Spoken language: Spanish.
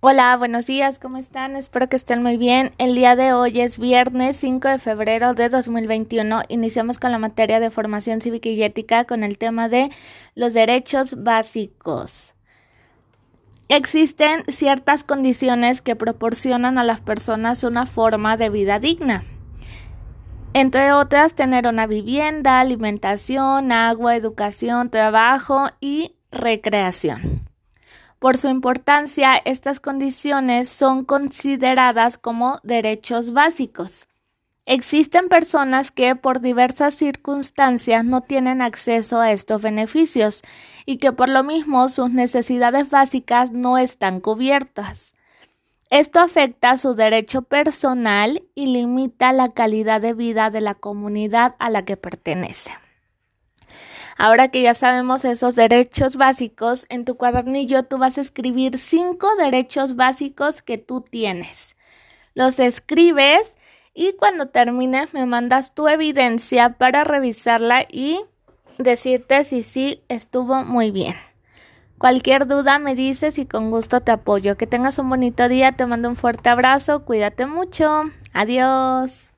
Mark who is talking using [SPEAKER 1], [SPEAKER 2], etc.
[SPEAKER 1] Hola, buenos días, ¿cómo están? Espero que estén muy bien. El día de hoy es viernes 5 de febrero de 2021. Iniciamos con la materia de formación cívica y ética con el tema de los derechos básicos. Existen ciertas condiciones que proporcionan a las personas una forma de vida digna. Entre otras, tener una vivienda, alimentación, agua, educación, trabajo y recreación. Por su importancia, estas condiciones son consideradas como derechos básicos. Existen personas que por diversas circunstancias no tienen acceso a estos beneficios y que por lo mismo sus necesidades básicas no están cubiertas. Esto afecta su derecho personal y limita la calidad de vida de la comunidad a la que pertenece. Ahora que ya sabemos esos derechos básicos, en tu cuadernillo tú vas a escribir cinco derechos básicos que tú tienes. Los escribes y cuando termines me mandas tu evidencia para revisarla y decirte si sí estuvo muy bien. Cualquier duda me dices y con gusto te apoyo. Que tengas un bonito día, te mando un fuerte abrazo, cuídate mucho. Adiós.